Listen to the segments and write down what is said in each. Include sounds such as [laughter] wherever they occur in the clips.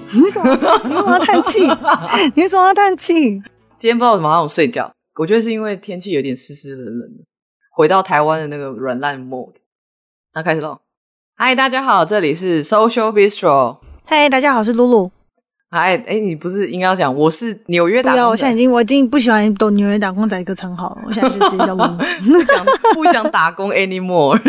唉，[laughs] 你。你为什么要叹气？你为什么要叹气？今天不知道为什么好想睡觉，我觉得是因为天气有点湿湿冷冷的。回到台湾的那个软烂 mode。那开始喽。嗨，大家好，这里是 Social Bistro。嗨，大家好，我是露露。嗨，哎，你不是应该要讲我是纽约打工仔？我现在已经我已经不喜欢抖纽约打工仔一个称号了，我现在就直接叫露露。[laughs] 不想不想打工 anymore。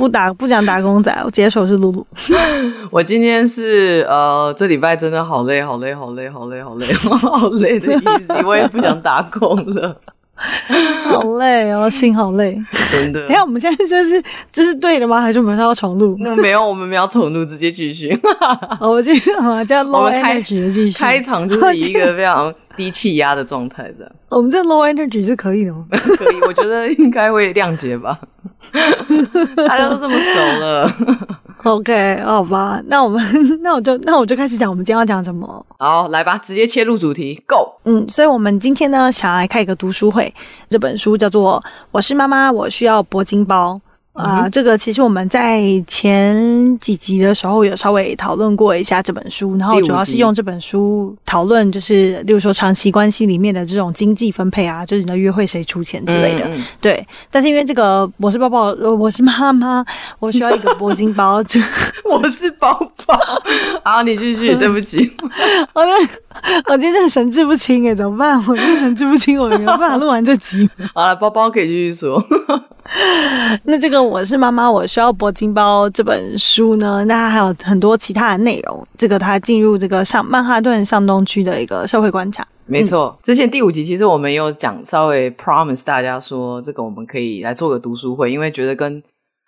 不打不讲打工仔，我直接手是露露。[laughs] 我今天是呃，这礼拜真的好累，好累，好累，好累，好累，[laughs] 好累的意思。我也不想打工了，[laughs] 好累哦，心好累，真的。等下我们现在这是这是对的吗？还是我们要重录？没有，我们没有重录，直接继续。我今天好叫 low energy 继续，开场就是以一个非常低气压的状态这样。我们这 low energy 是可以的吗？[laughs] 可以，我觉得应该会谅解吧。[laughs] 大家都这么熟了，[laughs] OK，好吧，那我们那我就那我就开始讲，我们今天要讲什么？好，来吧，直接切入主题，Go。嗯，所以我们今天呢，想要来开一个读书会，这本书叫做《我是妈妈，我需要铂金包》。啊、呃，这个其实我们在前几集的时候有稍微讨论过一下这本书，然后主要是用这本书讨论，就是例如说长期关系里面的这种经济分配啊，就是你的约会谁出钱之类的。嗯、对，但是因为这个我是包包，我是妈妈，我需要一个铂金包，就 [laughs] 我是包包。[laughs] 好，你继续，[laughs] 对不起，我我今天神志不清哎，怎么办？我就神志不清，我没有办法录完这集。好了，包包可以继续说。那这个我是妈妈，我需要铂金包这本书呢，那它还有很多其他的内容。这个它进入这个上曼哈顿上东区的一个社会观察，没错。之前第五集其实我们有讲，稍微 promise 大家说，这个我们可以来做个读书会，因为觉得跟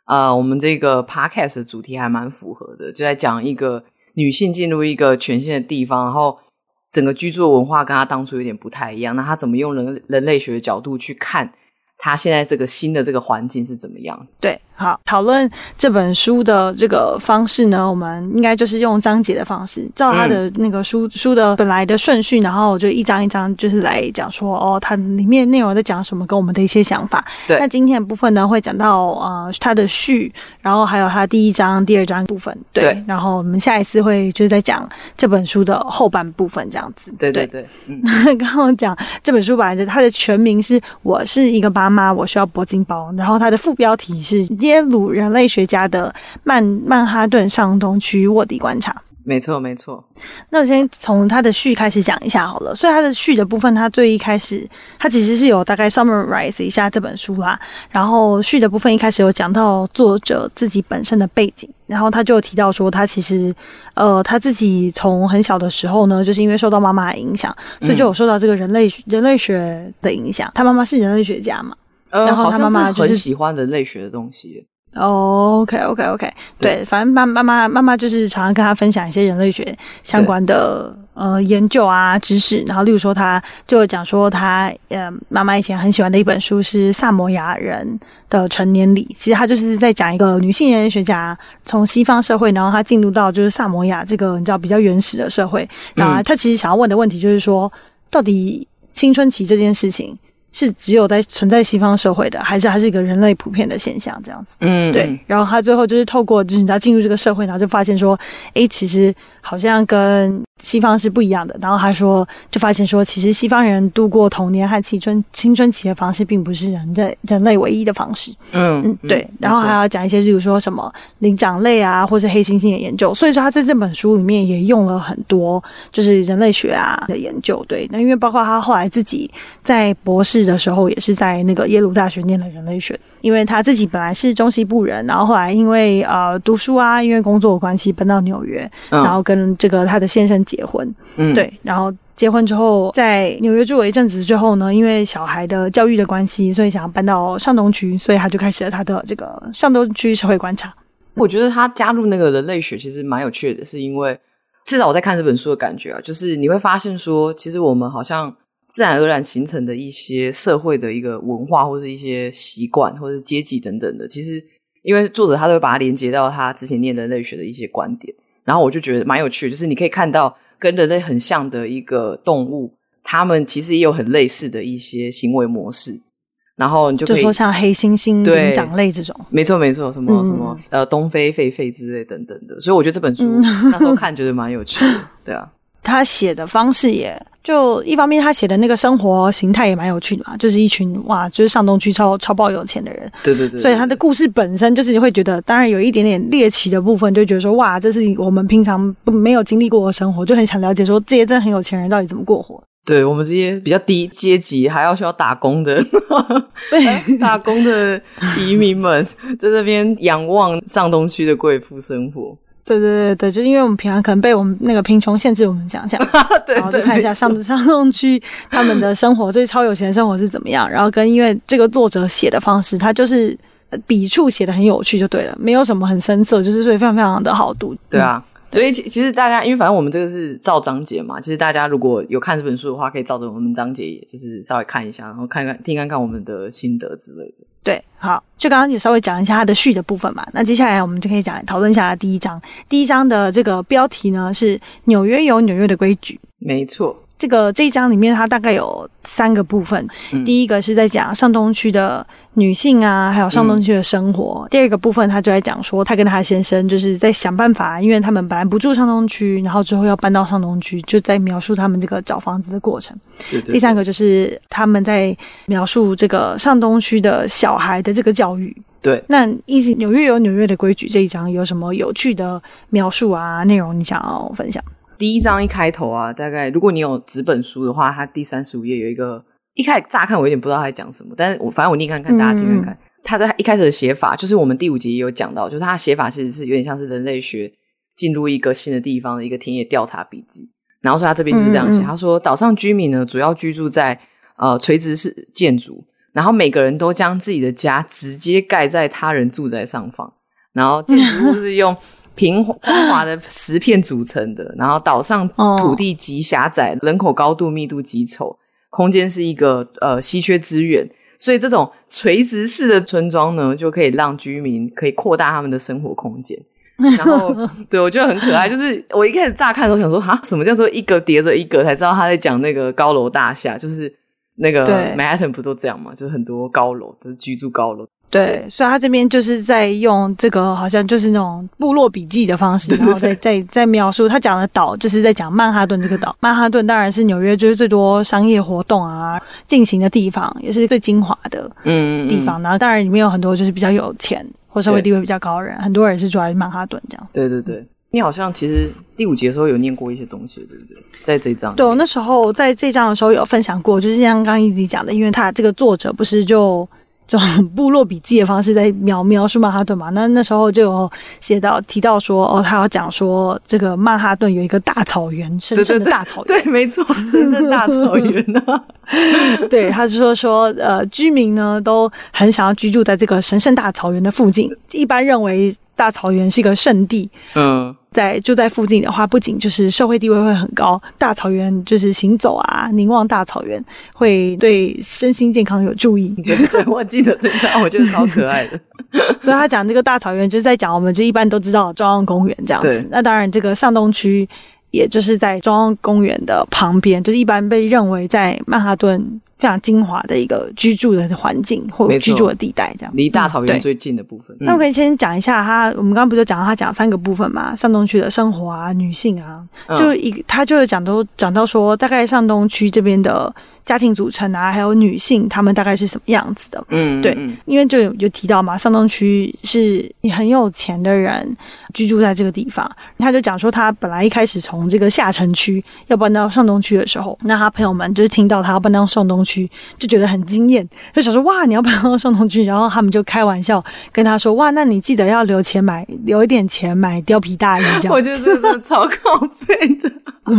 呃我们这个 podcast 的主题还蛮符合的，就在讲一个女性进入一个全新的地方，然后整个居住文化跟她当初有点不太一样，那她怎么用人人类学的角度去看？他现在这个新的这个环境是怎么样？对。好，讨论这本书的这个方式呢，我们应该就是用章节的方式，照它的那个书、嗯、书的本来的顺序，然后就一章一章就是来讲说哦，它里面内容在讲什么，跟我们的一些想法。对，那今天的部分呢，会讲到呃它的序，然后还有它第一章、第二章部分。对，对然后我们下一次会就是在讲这本书的后半部分这样子。对对对，嗯，[laughs] 刚刚讲这本书本来的它的全名是我是一个妈妈，我需要铂金包，然后它的副标题是。耶鲁人类学家的曼曼哈顿上东区卧底观察，没错没错。那我先从他的序开始讲一下好了。所以他的序的部分，他最一开始，他其实是有大概 summarize 一下这本书啦。然后序的部分一开始有讲到作者自己本身的背景，然后他就提到说，他其实呃他自己从很小的时候呢，就是因为受到妈妈的影响，所以就有受到这个人类人类学的影响。他妈妈是人类学家嘛？然后他妈妈就是很喜欢人类学的东西。哦，OK，OK，OK，对，反正妈妈妈妈妈就是常常跟他分享一些人类学相关的呃研究啊知识。然后，例如说，他就讲说他呃妈妈以前很喜欢的一本书是萨摩亚人的成年礼。其实他就是在讲一个女性人类学家从西方社会，然后她进入到就是萨摩亚这个你知道比较原始的社会。然后他其实想要问的问题就是说，到底青春期这件事情。是只有在存在西方社会的，还是还是一个人类普遍的现象这样子？嗯，对。然后他最后就是透过，就是你知道进入这个社会，然后就发现说，诶，其实好像跟。西方是不一样的，然后他说，就发现说，其实西方人度过童年和青春青春期的方式，并不是人类人类唯一的方式。嗯嗯，对。然后还要讲一些，例如说什么灵长类啊，或是黑猩猩的研究。所以说他在这本书里面也用了很多，就是人类学啊的研究。对，那因为包括他后来自己在博士的时候，也是在那个耶鲁大学念了人类学。因为他自己本来是中西部人，然后后来因为呃读书啊，因为工作的关系搬到纽约，嗯、然后跟这个他的先生结婚，嗯，对，然后结婚之后在纽约住了一阵子之后呢，因为小孩的教育的关系，所以想要搬到上东区，所以他就开始了他的这个上东区社会观察。我觉得他加入那个人类学其实蛮有趣的，是因为至少我在看这本书的感觉啊，就是你会发现说，其实我们好像。自然而然形成的一些社会的一个文化，或者一些习惯，或者是阶级等等的，其实因为作者他都会把它连接到他之前念人类学的一些观点，然后我就觉得蛮有趣的，就是你可以看到跟人类很像的一个动物，他们其实也有很类似的一些行为模式。然后你就可以就说像黑猩猩、灵长类这种，没错没错，什么、嗯、什么呃东非狒狒之类等等的，所以我觉得这本书、嗯、那时候看觉得蛮有趣的，对啊。他写的方式也就一方面，他写的那个生活形态也蛮有趣的嘛，就是一群哇，就是上东区超超爆有钱的人，对对对，所以他的故事本身就是你会觉得，当然有一点点猎奇的部分，就觉得说哇，这是我们平常不没有经历过的生活，就很想了解说这些真的很有钱人到底怎么过活。对我们这些比较低阶级还要需要打工的，打工的移民们在这边仰望上东区的贵妇生活。对对对对，就是因为我们平常可能被我们那个贫穷限制我们想象，[laughs] 对然后就看一下上上东区他们的生活，这超有钱的生活是怎么样。然后跟因为这个作者写的方式，他就是笔触写的很有趣，就对了，没有什么很深色，就是所以非常非常的好读。对啊，所以其其实大家因为反正我们这个是照章节嘛，其实大家如果有看这本书的话，可以照着我们章节，也就是稍微看一下，然后看看听看看我们的心得之类的。对，好，就刚刚也稍微讲一下它的序的部分嘛。那接下来我们就可以讲讨论一下第一章。第一章的这个标题呢是“纽约有纽约的规矩”。没错。这个这一章里面，它大概有三个部分。嗯、第一个是在讲上东区的女性啊，还有上东区的生活。嗯、第二个部分，他就在讲说，他跟他先生就是在想办法，因为他们本来不住上东区，然后之后要搬到上东区，就在描述他们这个找房子的过程。对对对。第三个就是他们在描述这个上东区的小孩的这个教育。对，那意思纽约有纽约的规矩这一章有什么有趣的描述啊？内容你想要分享？第一章一开头啊，大概如果你有纸本书的话，它第三十五页有一个，一开始乍看我有点不知道它在讲什么，但是我反正我念看看，大家听看看。它的、嗯、一开始的写法，就是我们第五集也有讲到，就是它的写法其实是有点像是人类学进入一个新的地方的一个田野调查笔记。然后说他这边就是这样写，他、说岛上居民呢主要居住在呃垂直式建筑，然后每个人都将自己的家直接盖在他人住宅上方，然后建筑物是用。平 [laughs] 滑的石片组成的，然后岛上土地极狭窄，人口高度密度极丑，空间是一个呃稀缺资源，所以这种垂直式的村庄呢，就可以让居民可以扩大他们的生活空间。然后，[laughs] 对，我觉得很可爱。就是我一开始乍看的时候想说，哈，什么叫做一个叠着一个？才知道他在讲那个高楼大厦，就是那个曼哈顿不都这样嘛？就是很多高楼，就是居住高楼。对，所以他这边就是在用这个，好像就是那种部落笔记的方式，然后再再再描述他讲的岛，就是在讲曼哈顿这个岛。曼哈顿当然是纽约就是最多商业活动啊进行的地方，也是最精华的嗯地方。嗯嗯然后当然里面有很多就是比较有钱或社会地位比较高的人，很多人是住在曼哈顿这样。对对对，你好像其实第五集的时候有念过一些东西，对不对？在这一章。对，我那时候在这一章的时候有分享过，就是像刚刚一直讲的，因为他这个作者不是就。这种部落笔记的方式在描描述曼哈顿嘛？那那时候就有写到提到说，哦，他要讲说这个曼哈顿有一个大草原，神圣的大草原，对，对，对，对，没错，神圣大草原呢、啊。[laughs] 对，他是说说，呃，居民呢都很想要居住在这个神圣大草原的附近，一般认为大草原是一个圣地。嗯。在住在附近的话，不仅就是社会地位会很高，大草原就是行走啊，凝望大草原会对身心健康有助益。[laughs] 对，我记得这个，我觉得超可爱的。[laughs] 所以他讲这个大草原，就是在讲我们这一般都知道的中央公园这样子。那当然，这个上东区也就是在中央公园的旁边，就是一般被认为在曼哈顿。非常精华的一个居住的环境或居住的地带，这样离大草原最近的部分。嗯、那我可以先讲一下他，我们刚刚不就讲到他讲三个部分嘛？上东区的生活啊，女性啊，就一他就是讲都讲到说，大概上东区这边的。家庭组成啊，还有女性，她们大概是什么样子的？嗯，对，因为就有有提到嘛，上东区是你很有钱的人居住在这个地方。他就讲说，他本来一开始从这个下城区要搬到上东区的时候，那他朋友们就是听到他要搬到上东区，就觉得很惊艳，就想说哇，你要搬到上东区，然后他们就开玩笑跟他说哇，那你记得要留钱买，留一点钱买貂皮大衣这样。[laughs] 我觉得这是超靠背的。[laughs]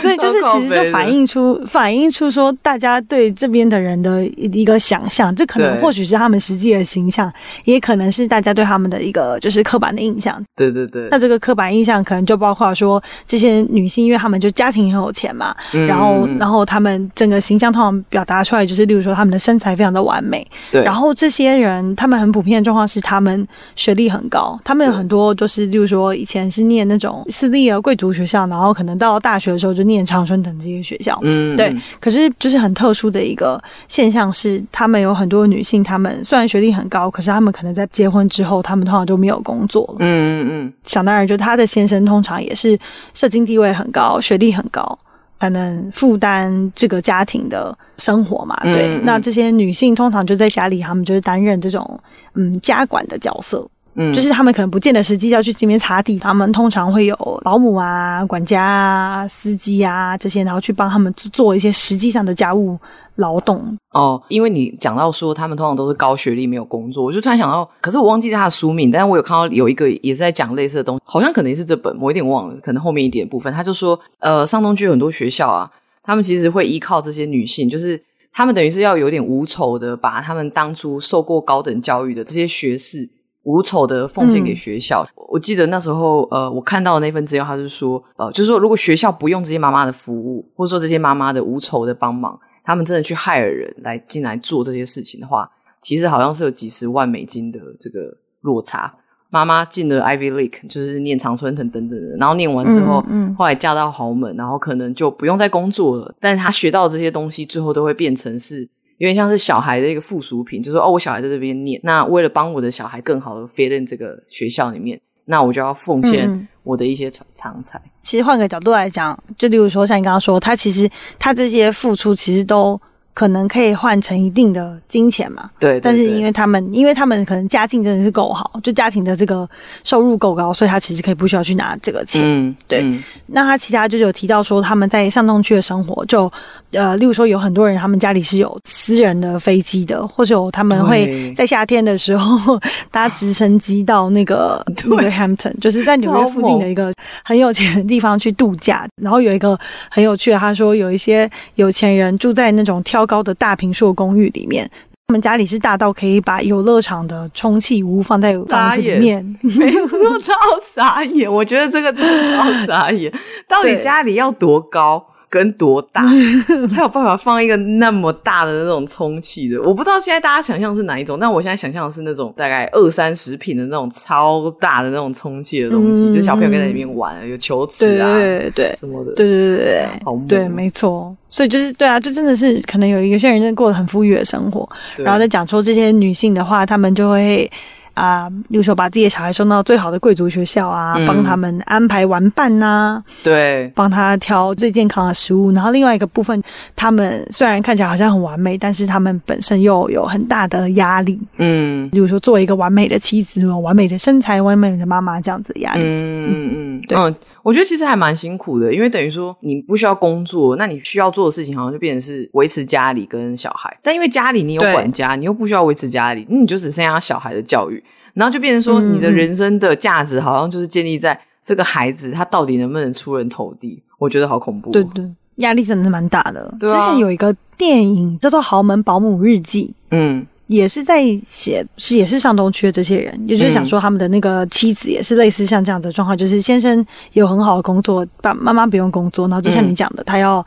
所以就是其实就反映出反映出说大家对这边的人的一个想象，这可能或许是他们实际的形象，也可能是大家对他们的一个就是刻板的印象。对对对。那这个刻板印象可能就包括说这些女性，因为她们就家庭很有钱嘛，嗯、然后然后她们整个形象通常表达出来就是，例如说她们的身材非常的完美。对。然后这些人他们很普遍的状况是他们学历很高，他们有很多都是例如说以前是念那种私立的贵族。学校，然后可能到大学的时候就念常春藤这些学校。嗯，对。可是就是很特殊的一个现象是，他们有很多女性，她们虽然学历很高，可是她们可能在结婚之后，她们通常就没有工作了。嗯嗯嗯。想当然，就她的先生通常也是社经地位很高，学历很高。才能负担这个家庭的生活嘛？对，嗯、那这些女性通常就在家里，她们就是担任这种嗯家管的角色，嗯，就是他们可能不见得实际要去这边擦地，他们通常会有保姆啊、管家啊、司机啊这些，然后去帮他们做一些实际上的家务。劳动哦，因为你讲到说他们通常都是高学历没有工作，我就突然想到，可是我忘记他的书名，但是我有看到有一个也是在讲类似的东西，好像可能是这本，我有点忘了，可能后面一点部分，他就说，呃，上东区有很多学校啊，他们其实会依靠这些女性，就是他们等于是要有点无酬的把他们当初受过高等教育的这些学士无酬的奉献给学校。嗯、我记得那时候，呃，我看到的那份资料，他是说，呃，就是说如果学校不用这些妈妈的服务，或者说这些妈妈的无酬的帮忙。他们真的去 hire 人来进来做这些事情的话，其实好像是有几十万美金的这个落差。妈妈进了 Ivy League，就是念常春藤等等的，然后念完之后，嗯嗯、后来嫁到豪门，然后可能就不用再工作了。但是她学到的这些东西，最后都会变成是有点像是小孩的一个附属品，就是说哦，我小孩在这边念，那为了帮我的小孩更好的 fit in 这个学校里面，那我就要奉献我的一些长才。其实换个角度来讲，就例如说像你刚刚说，他其实他这些付出其实都。可能可以换成一定的金钱嘛？对，对，对。但是因为他们，因为他们可能家境真的是够好，就家庭的这个收入够高，所以他其实可以不需要去拿这个钱。嗯，对。嗯、那他其他就有提到说，他们在上东区的生活，就呃，例如说有很多人，他们家里是有私人的飞机的，或者有他们会在夏天的时候搭直升机到那个那个 Hampton，就是在纽约附近的一个很有钱的地方去度假。然后有一个很有趣的，他说有一些有钱人住在那种挑高的大平墅公寓里面，他们家里是大到可以把游乐场的充气屋放在房子里面，没有说超傻眼，我觉得这个真的超傻眼，到底家里要多高？跟多大 [laughs] 才有办法放一个那么大的那种充气的？我不知道现在大家想象是哪一种，但我现在想象的是那种大概二三十平的那种超大的那种充气的东西，嗯、就小朋友可以在里面玩，有球池啊，对对对，什么的，对对对对，好对，没错。所以就是对啊，就真的是可能有有些人真的过得很富裕的生活，然后再讲说这些女性的话，她们就会。啊，比如说把自己的小孩送到最好的贵族学校啊，嗯、帮他们安排玩伴呐、啊，对，帮他挑最健康的食物。然后另外一个部分，他们虽然看起来好像很完美，但是他们本身又有很大的压力。嗯，比如说作为一个完美的妻子、完美的身材、完美的妈妈这样子的压力。嗯嗯嗯，对。嗯我觉得其实还蛮辛苦的，因为等于说你不需要工作，那你需要做的事情好像就变成是维持家里跟小孩。但因为家里你有管家，你又不需要维持家里，那你就只剩下小孩的教育，然后就变成说你的人生的价值好像就是建立在这个孩子他到底能不能出人头地。我觉得好恐怖。对对，压力真的是蛮大的。对啊，之前有一个电影叫做《豪门保姆日记》，嗯。也是在写，是也是上东区的这些人，也就是想说他们的那个妻子也是类似像这样的状况，就是先生有很好的工作，爸妈妈不用工作，然后就像你讲的，他要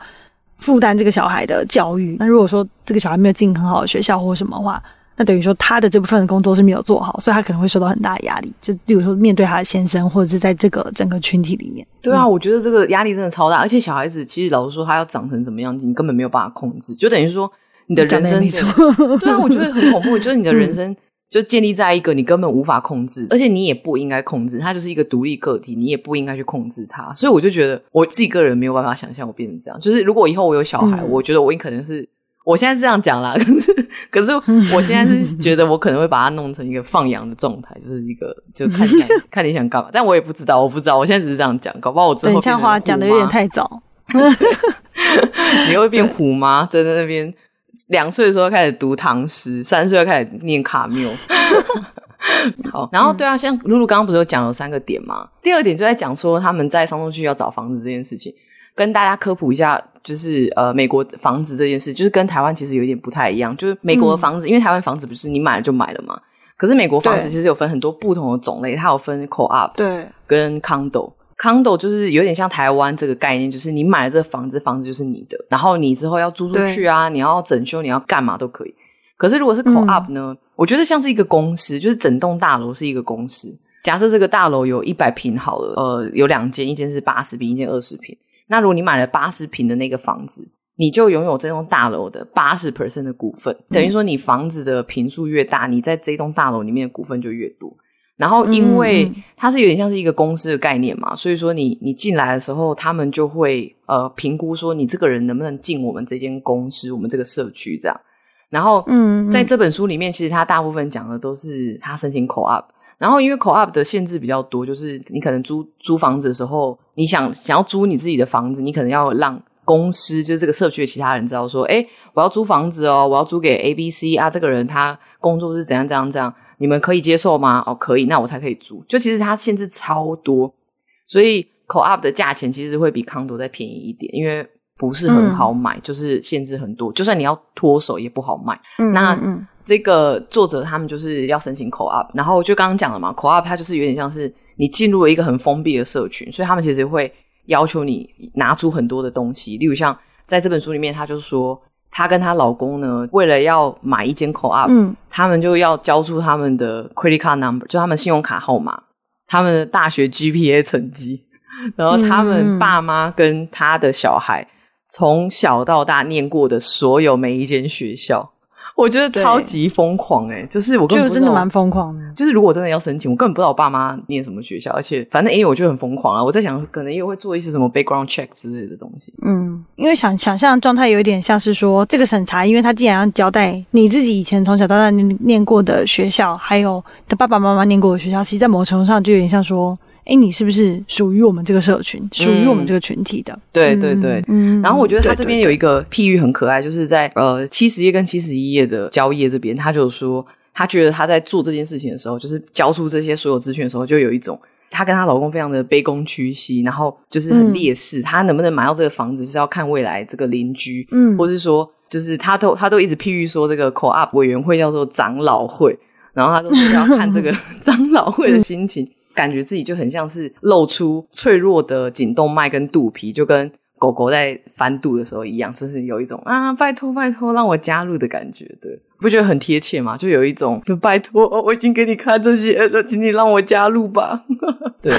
负担这个小孩的教育。那如果说这个小孩没有进很好的学校或什么话，那等于说他的这部分的工作是没有做好，所以他可能会受到很大的压力。就比如说面对他的先生，或者是在这个整个群体里面。对啊，我觉得这个压力真的超大，而且小孩子其实老实说，他要长成怎么样，你根本没有办法控制，就等于说。你的人生对啊，我觉得很恐怖。[laughs] 就是你的人生就建立在一个你根本无法控制，而且你也不应该控制他，就是一个独立个体，你也不应该去控制他。所以我就觉得我自己个人没有办法想象我变成这样。就是如果以后我有小孩，我觉得我也可能是我现在是这样讲啦，[laughs] 可是可是我现在是觉得我可能会把它弄成一个放养的状态，就是一个就看你 [laughs] 看你想干嘛。但我也不知道，我不知道，我现在只是这样讲，搞不好我之后等一下话讲的有点太早，[laughs] 你会变虎吗？在那边。两岁的时候开始读唐诗，三岁开始念卡缪。好，然后对啊，像露露刚刚不是有讲有三个点吗？第二点就在讲说他们在商东区要找房子这件事情，跟大家科普一下，就是呃，美国房子这件事，就是跟台湾其实有点不太一样。就是美国的房子，嗯、因为台湾房子不是你买了就买了嘛，可是美国房子其实有分很多不同的种类，它有分 co-op 对跟 condo。condo 就是有点像台湾这个概念，就是你买了这个房子，房子就是你的，然后你之后要租出去啊，你要整修，你要干嘛都可以。可是如果是 co-op 呢，嗯、我觉得像是一个公司，就是整栋大楼是一个公司，假设这个大楼有一百平好了，呃，有两间，一间是八十平，一间二十坪。那如果你买了八十平的那个房子，你就拥有这栋大楼的八十 percent 的股份，等于说你房子的平数越大，你在这栋大楼里面的股份就越多。然后，因为它是有点像是一个公司的概念嘛，所以说你你进来的时候，他们就会呃评估说你这个人能不能进我们这间公司、我们这个社区这样。然后，嗯，在这本书里面，其实他大部分讲的都是他申请 co-op。然后，因为 co-op 的限制比较多，就是你可能租租房子的时候，你想想要租你自己的房子，你可能要让。公司就是这个社区的其他人知道说，哎，我要租房子哦，我要租给 A、B、C 啊，这个人他工作是怎样怎样怎样，你们可以接受吗？哦，可以，那我才可以租。就其实它限制超多，所以 Co-op 的价钱其实会比 Condo 再便宜一点，因为不是很好买，嗯、就是限制很多，就算你要脱手也不好卖。嗯、那嗯这个作者他们就是要申请 Co-op，然后就刚刚讲了嘛，Co-op 它就是有点像是你进入了一个很封闭的社群，所以他们其实会。要求你拿出很多的东西，例如像在这本书里面，他就说她跟她老公呢，为了要买一间 co-op，嗯，他们就要交出他们的 credit card number，就他们信用卡号码，他们的大学 GPA 成绩，然后他们爸妈跟他的小孩从小到大念过的所有每一间学校。我觉得超级疯狂诶、欸、就是我根本不知道，就真的蛮疯狂的。就是如果真的要申请，我根本不知道我爸妈念什么学校，而且反正因为我就很疯狂啊。我在想，可能也会做一些什么 background check 之类的东西。嗯，因为想想象状态有一点像是说，这个审查，因为他既然要交代你自己以前从小到大念念过的学校，还有他爸爸妈妈念过的学校，其实，在某程度上就有点像说。哎，你是不是属于我们这个社群，属于我们这个群体的？嗯、对对对，嗯。然后我觉得他这边有一个譬喻很可爱，就是在呃七十页跟七十一页的交页这边，他就说他觉得他在做这件事情的时候，就是交出这些所有资讯的时候，就有一种她跟她老公非常的卑躬屈膝，然后就是很劣势。她、嗯、能不能买到这个房子，就是要看未来这个邻居，嗯，或是说，就是他都他都一直譬喻说这个 co-op 委员会叫做长老会，然后他都是要看这个 [laughs] 长老会的心情。嗯感觉自己就很像是露出脆弱的颈动脉跟肚皮，就跟狗狗在翻肚的时候一样，就是有一种啊，拜托拜托让我加入的感觉，对，不觉得很贴切吗？就有一种就拜托，[laughs] 我已经给你看这些了，请你让我加入吧。[laughs] 对，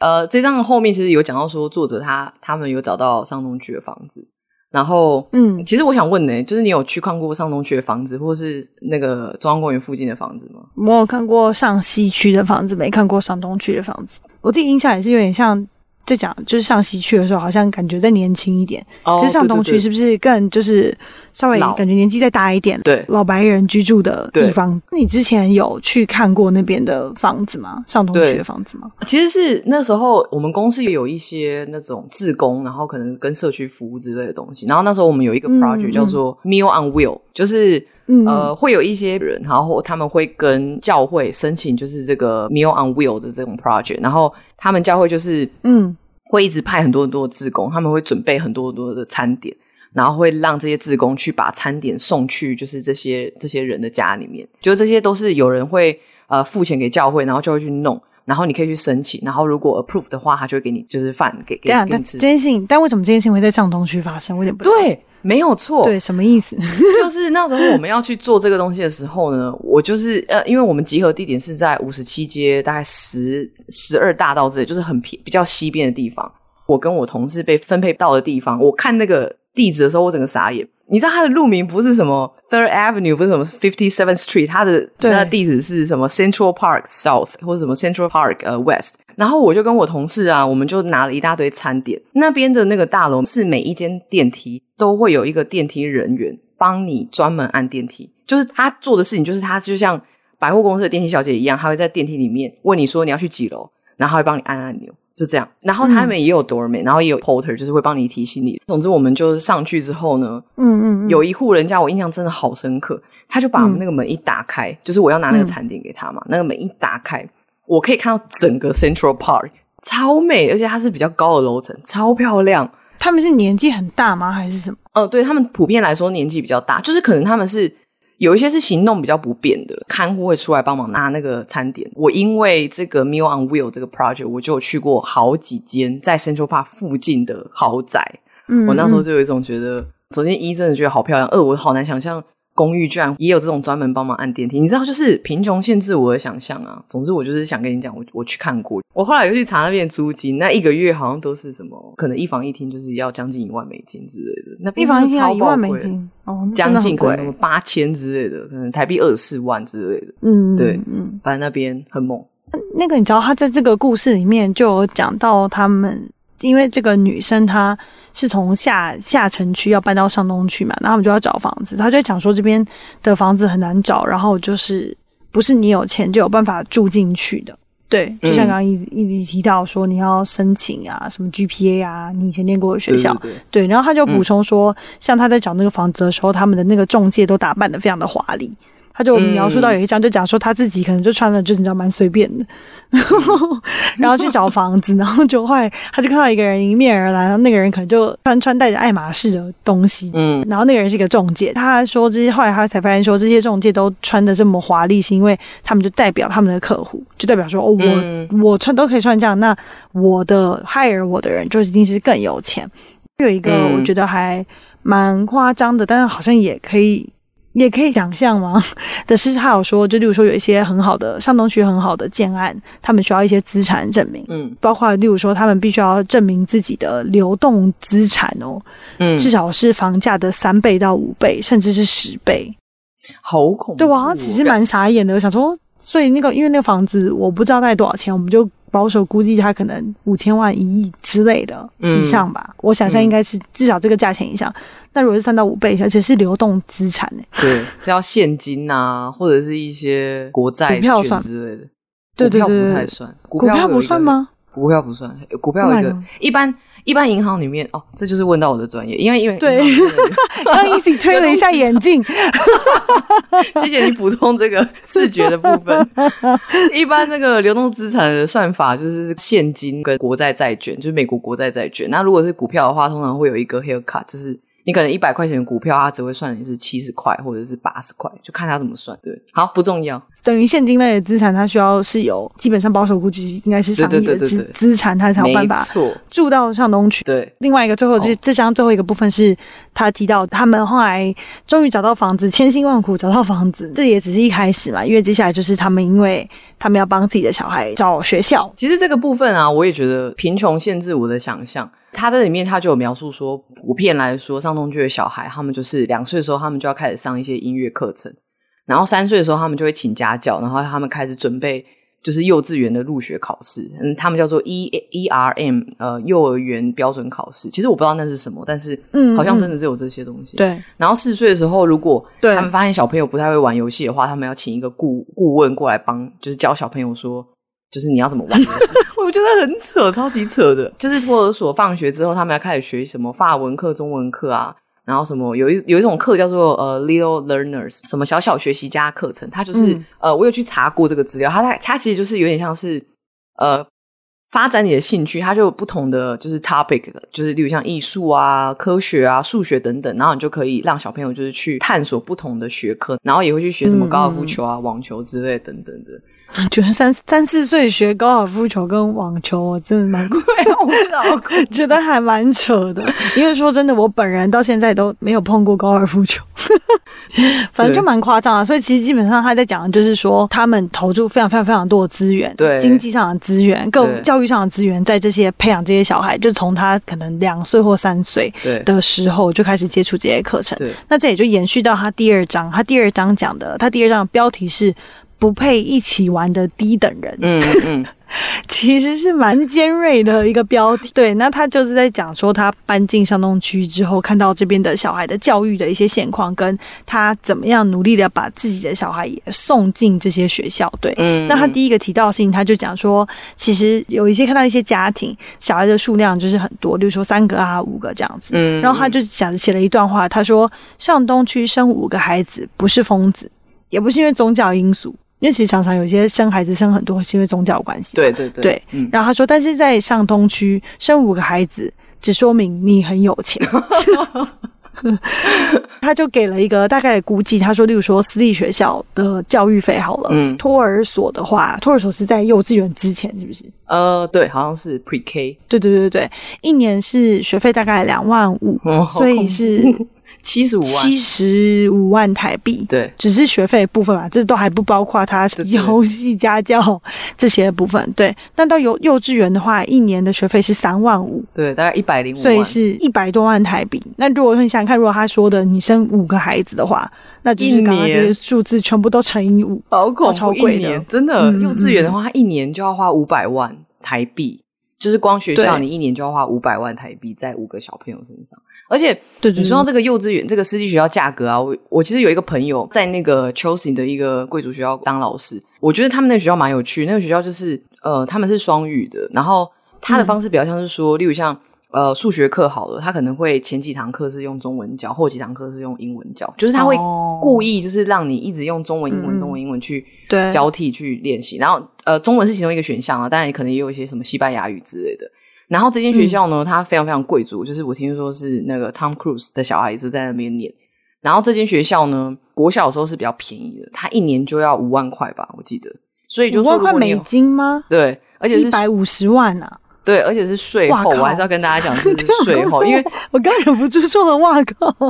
呃，这张的后面其实有讲到说，作者他他们有找到上东区的房子。然后，嗯，其实我想问呢，就是你有去看过上东区的房子，或是那个中央公园附近的房子吗？我有看过上西区的房子，没看过上东区的房子。我自己印象也是有点像。在讲就是上西区的时候，好像感觉再年轻一点。哦，可是上东区是不是更就是稍微感觉年纪再大一点？对，老白人居住的地方。那你之前有去看过那边的房子吗？上东区的房子吗？其实是那时候我们公司也有一些那种自工，然后可能跟社区服务之类的东西。然后那时候我们有一个 project 叫做 Meal on Wheel，就是呃会有一些人，然后他们会跟教会申请，就是这个 Meal on Wheel 的这种 project，然后。他们教会就是，嗯，会一直派很多很多的志工，他们会准备很多很多的餐点，然后会让这些志工去把餐点送去，就是这些这些人的家里面，就这些都是有人会呃付钱给教会，然后就会去弄，然后你可以去申请，然后如果 approve 的话，他就会给你就是饭给给你吃。这件事情，但为什么这件事情会在上东区发生？我有点不对。没有错，对，什么意思？[laughs] 就是那时候我们要去做这个东西的时候呢，我就是呃，因为我们集合地点是在五十七街，大概十十二大道这里，就是很偏比较西边的地方。我跟我同事被分配到的地方，我看那个地址的时候，我整个傻眼。你知道它的路名不是什么 Third Avenue，不是什么 Fifty Seventh Street，它的它的地址是什么 Central Park South 或者什么 Central Park 呃 West。然后我就跟我同事啊，我们就拿了一大堆餐点。那边的那个大楼是每一间电梯都会有一个电梯人员帮你专门按电梯，就是他做的事情，就是他就像百货公司的电梯小姐一样，他会在电梯里面问你说你要去几楼，然后他会帮你按按钮。就这样，然后他们也有 doorman，、嗯、然后也有 porter，就是会帮你提醒你。总之，我们就是上去之后呢，嗯嗯，嗯，有一户人家，我印象真的好深刻，他就把我们那个门一打开，嗯、就是我要拿那个餐点给他嘛，嗯、那个门一打开，我可以看到整个 Central Park，超美，而且它是比较高的楼层，超漂亮。他们是年纪很大吗？还是什么？哦、呃，对，他们普遍来说年纪比较大，就是可能他们是。有一些是行动比较不便的，看护会出来帮忙拿那个餐点。我因为这个 Meal on Wheel 这个 project，我就有去过好几间在 Central Park 附近的豪宅。嗯，我那时候就有一种觉得，首先一真的觉得好漂亮，二我好难想象公寓居然也有这种专门帮忙按电梯，你知道，就是贫穷限制我的想象啊。总之，我就是想跟你讲，我我去看过，我后来又去查那边租金，那一个月好像都是什么，可能一房一厅就是要将近一万美金之类的。那一房一厅要一万美金哦，将近可能八千之类的，可能台币二十四万之类的。嗯，对，嗯，反正那边很猛。那个你知道，他在这个故事里面就有讲到他们，因为这个女生她。是从下下城区要搬到上东区嘛，然后我们就要找房子。他就讲说这边的房子很难找，然后就是不是你有钱就有办法住进去的。对，就像刚刚一一直提到说你要申请啊，什么 GPA 啊，你以前念过的学校。对，对，对，对，然后他就补充说，嗯，像他在找那个房子的时候，他们的那个中介都打扮得非常的华丽。他就描述到有一张，就讲说他自己可能就穿的就是你知道蛮随便的，嗯、[laughs] 然后去找房子，然后就后来他就看到一个人迎面而来，然后那个人可能就穿穿戴着爱马仕的东西，嗯，然后那个人是一个中介，他说这些后来他才发现说这些中介都穿的这么华丽，是因为他们就代表他们的客户，就代表说哦我、嗯、我穿都可以穿这样，那我的 hire 我的人就一定是更有钱。有一个我觉得还蛮夸张的，但是好像也可以。也可以想象吗？[laughs] 但是他有说，就例如说有一些很好的上东区很好的建案，他们需要一些资产证明，嗯，包括例如说他们必须要证明自己的流动资产哦，嗯，至少是房价的三倍到五倍，甚至是十倍，好恐怖！对，我好像其实蛮傻眼的，我想说，所以那个因为那个房子我不知道大概多少钱，我们就。保守估计，它可能五千万、一亿之类的以上吧。嗯、我想象应该是至少这个价钱以上。那、嗯、如果是三到五倍，而且是流动资产呢？对，[laughs] 是要现金啊，或者是一些国债、股票算之类的。对对对，股票不太算，股票不算吗？股票不算，股票一个一般。一般银行里面哦，这就是问到我的专业，因为因为对，[laughs] 刚 Easy 推了一下眼镜，[laughs] 谢谢你补充这个视觉的部分。[laughs] 一般那个流动资产的算法就是现金跟国债债券，就是美国国债债券。那如果是股票的话，通常会有一个 haircut，就是。你可能一百块钱的股票，它只会算你是七十块或者是八十块，就看它怎么算。对，好，不重要。等于现金类的资产，它需要是有基本上保守估计应该是上亿的资资产，它才有办法住到上东区。对，另外一个最后这这张最后一个部分是他提到，他们后来终于找到房子，千辛万苦找到房子，这也只是一开始嘛，因为接下来就是他们因为他们要帮自己的小孩找学校。其实这个部分啊，我也觉得贫穷限制我的想象。他在里面，他就有描述说，普遍来说，上东区的小孩，他们就是两岁的时候，他们就要开始上一些音乐课程，然后三岁的时候，他们就会请家教，然后他们开始准备就是幼稚园的入学考试，嗯，他们叫做 E E R M，呃，幼儿园标准考试。其实我不知道那是什么，但是嗯，好像真的是有这些东西。对。然后四岁的时候，如果他们发现小朋友不太会玩游戏的话，他们要请一个顾顾问过来帮，就是教小朋友说。就是你要怎么玩？[laughs] 我觉得很扯，超级扯的。就是托儿所放学之后，他们要开始学什么法文课、中文课啊，然后什么有一有一种课叫做呃 Little Learners，什么小小学习家课程。它就是、嗯、呃，我有去查过这个资料，它它它其实就是有点像是呃发展你的兴趣，它就有不同的就是 topic，就是例如像艺术啊、科学啊、数学等等，然后你就可以让小朋友就是去探索不同的学科，然后也会去学什么高尔夫球啊、嗯、网球之类等等的。[laughs] 觉得三三四岁学高尔夫球跟网球，我真的蛮贵，我不知道，觉得还蛮扯的。因为说真的，我本人到现在都没有碰过高尔夫球，[laughs] 反正就蛮夸张啊。所以其实基本上他在讲的就是说，他们投注非常非常非常多的资源，对经济上的资源、各教育上的资源，在这些培养这些小孩，就从他可能两岁或三岁的时候就开始接触这些课程。对，那这也就延续到他第二章，他第二章讲的，他第二章的标题是。不配一起玩的低等人，嗯嗯，[laughs] 其实是蛮尖锐的一个标题。对，那他就是在讲说，他搬进上东区之后，看到这边的小孩的教育的一些现况，跟他怎么样努力的把自己的小孩也送进这些学校。对，嗯，那他第一个提到的事情，他就讲说，其实有一些看到一些家庭小孩的数量就是很多，比如说三个啊、五个这样子。嗯，然后他就想写了一段话，他说：“上东区生五个孩子不是疯子，也不是因为宗教因素。”因为其实常常有些生孩子生很多是因为宗教关系，对对对，对。嗯，然后他说，但是在上东区生五个孩子，只说明你很有钱。[laughs] 他就给了一个大概的估计，他说，例如说私立学校的教育费好了，嗯，托儿所的话，托儿所是在幼稚园之前，是不是？呃，对，好像是 Pre-K。对对对对，一年是学费大概两万五，哦，所以是。[laughs] 七十五万，七十五万台币，对，只是学费部分嘛，这都还不包括他游戏家教这些部分。对，但到幼幼稚园的话，一年的学费是三万五，对，大概一百零五，所以是一百多万台币。那如果说你想想看，如果他说的你生五个孩子的话，那就是刚刚这些数字全部都乘以五，好恐怖，超贵的，真的。嗯、幼稚园的话，他一年就要花五百万台币。就是光学校，你一年就要花五百万台币在五个小朋友身上，而且，对，你说到这个幼稚园，这个私立学校价格啊，我我其实有一个朋友在那个 Chelsea 的一个贵族学校当老师，我觉得他们那个学校蛮有趣，那个学校就是呃，他们是双语的，然后他的方式比较像是说，嗯、例如像。呃，数学课好了，他可能会前几堂课是用中文教，后几堂课是用英文教，就是他会故意就是让你一直用中文、英文、中文、英文去交替去练习。然后，呃，中文是其中一个选项啊，当然也可能也有一些什么西班牙语之类的。然后这间学校呢，它非常非常贵族，就是我听说是那个 Tom Cruise 的小孩子在那边念。然后这间学校呢，国小的时候是比较便宜的，它一年就要五万块吧，我记得。所以就说五万块美金吗？对，而且是一百五十万啊。对，而且是税后，我还是要跟大家讲，[laughs] 这是税后，因为 [laughs] 我刚忍不住说了“哇靠 [laughs] ”。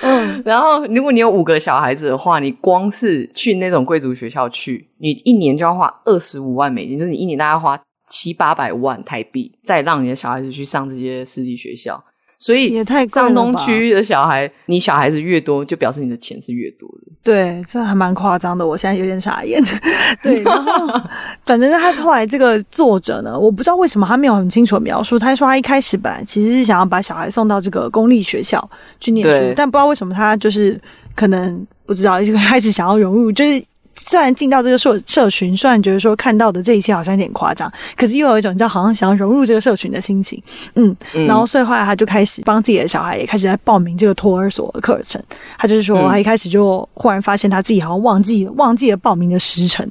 嗯，然后如果你有五个小孩子的话，你光是去那种贵族学校去，你一年就要花二十五万美金，就是你一年大概花七八百万台币，再让你的小孩子去上这些私立学校。所以，也太上东区的小孩，你小孩子越多，就表示你的钱是越多的。对，这还蛮夸张的。我现在有点傻眼。[laughs] 对，然后 [laughs] 反正他后来这个作者呢，我不知道为什么他没有很清楚的描述。他说他一开始本来其实是想要把小孩送到这个公立学校去念书，但不知道为什么他就是可能不知道，就开始想要融入，就是。虽然进到这个社社群，虽然觉得说看到的这一切好像有点夸张，可是又有一种叫好像想要融入这个社群的心情，嗯，嗯，然后所以后来他就开始帮自己的小孩也开始在报名这个托儿所的课程。他就是说，他一开始就忽然发现他自己好像忘记了忘记了报名的时辰，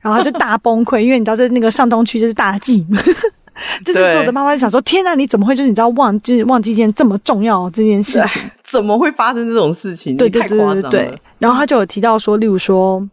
然后他就大崩溃，因为你知道在那个上东区就是大忌，[laughs] 就是所有的妈妈就想说：天哪，你怎么会就是你知道忘就是忘记一件这么重要这件事情？怎么会发生这种事情？对对对对对，对。然后他就有提到说，例如说。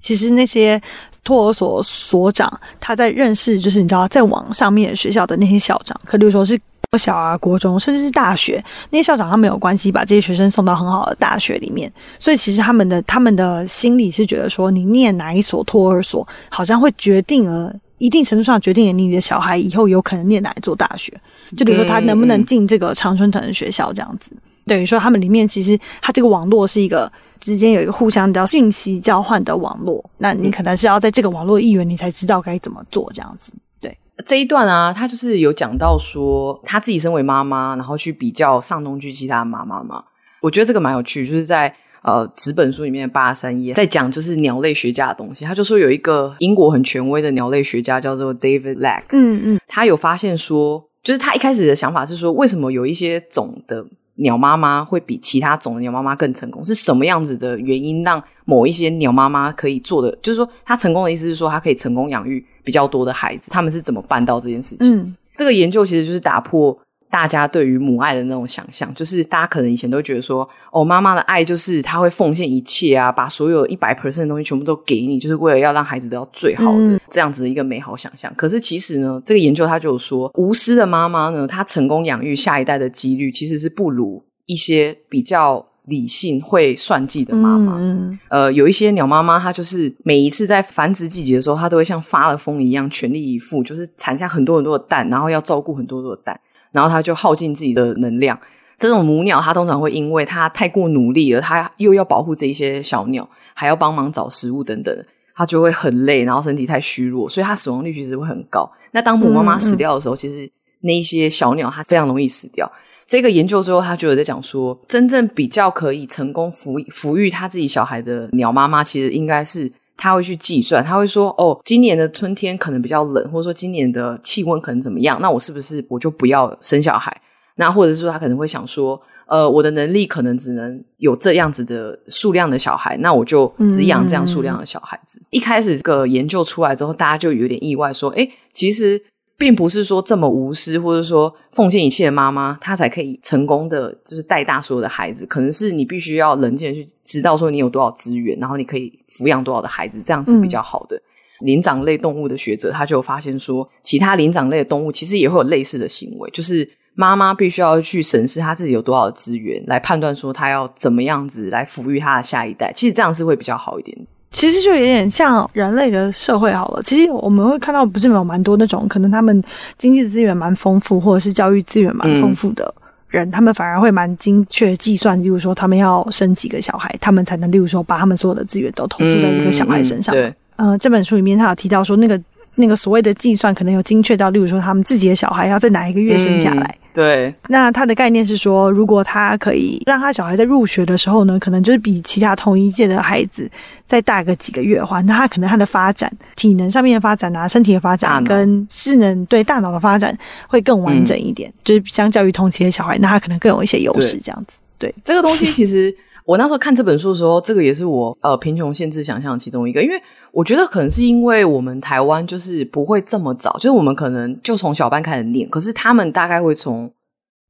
其实那些托儿所所长，他在认识，就是你知道，在网上面学校的那些校长，可比如说是国小啊、国中，甚至是大学，那些校长他没有关系，把这些学生送到很好的大学里面。所以其实他们的他们的心理是觉得说，你念哪一所托儿所，好像会决定了一定程度上决定了你的小孩以后有可能念哪一座大学。就比如说他能不能进这个常春藤的学校这样子。等于说他们里面其实他这个网络是一个。之间有一个互相的信息交换的网络，那你可能是要在这个网络一员，你才知道该怎么做这样子。对，这一段啊，他就是有讲到说，他自己身为妈妈，然后去比较上东区其他妈妈嘛。我觉得这个蛮有趣，就是在呃纸本书里面的八十三页，在讲就是鸟类学家的东西。他就说有一个英国很权威的鸟类学家叫做 David Lack，嗯嗯，他有发现说，就是他一开始的想法是说，为什么有一些种的。鸟妈妈会比其他种的鸟妈妈更成功，是什么样子的原因让某一些鸟妈妈可以做的？就是说，它成功的意思是说，它可以成功养育比较多的孩子。他们是怎么办到这件事情？嗯，这个研究其实就是打破大家对于母爱的那种想象，就是大家可能以前都觉得说，哦，妈妈的爱就是她会奉献一切啊，把所有一百 percent 的东西全部都给你，就是为了要让孩子得到最好的、嗯、这样子的一个美好想象。可是其实呢，这个研究它就有说，无私的妈妈呢，她成功养育下一代的几率其实是不如一些比较理性会算计的妈妈。嗯，呃，有一些鸟妈妈，她就是每一次在繁殖季节的时候，她都会像发了疯一样全力以赴，就是产下很多很多的蛋，然后要照顾很多很多的蛋。然后他就耗尽自己的能量。这种母鸟，它通常会因为它太过努力了，它又要保护这一些小鸟，还要帮忙找食物等等，它就会很累，然后身体太虚弱，所以它死亡率其实会很高。那当母妈妈死掉的时候，嗯嗯、其实那一些小鸟它非常容易死掉。这个研究最后，他就有在讲说，真正比较可以成功抚抚育他自己小孩的鸟妈妈，其实应该是。他会去计算，他会说：“哦，今年的春天可能比较冷，或者说今年的气温可能怎么样？那我是不是我就不要生小孩？那或者是说他可能会想说，呃，我的能力可能只能有这样子的数量的小孩，那我就只养这样数量的小孩子。嗯”一开始这个研究出来之后，大家就有点意外，说：“诶，其实。”并不是说这么无私，或者说奉献一切的妈妈，她才可以成功的，就是带大所有的孩子。可能是你必须要冷静的去知道说你有多少资源，然后你可以抚养多少的孩子，这样子比较好的。嗯、灵长类动物的学者他就发现说，其他灵长类的动物其实也会有类似的行为，就是妈妈必须要去审视她自己有多少资源，来判断说她要怎么样子来抚育她的下一代。其实这样是会比较好一点。其实就有点像人类的社会好了。其实我们会看到，不是有蛮多那种可能他们经济资源蛮丰富，或者是教育资源蛮丰富的人，嗯、他们反而会蛮精确计算，例如说他们要生几个小孩，他们才能例如说把他们所有的资源都投注在一个小孩身上。嗯嗯、对，呃，这本书里面他有提到说那个。那个所谓的计算可能有精确到，例如说他们自己的小孩要在哪一个月生下来。嗯、对，那他的概念是说，如果他可以让他小孩在入学的时候呢，可能就是比其他同一届的孩子再大个几个月的话，那他可能他的发展、体能上面的发展啊，身体的发展跟智能对大脑的发展会更完整一点，就是相较于同期的小孩，那他可能更有一些优势。这样子，对这个东西其实。我那时候看这本书的时候，这个也是我呃贫穷限制想象其中一个，因为我觉得可能是因为我们台湾就是不会这么早，就是我们可能就从小班开始念，可是他们大概会从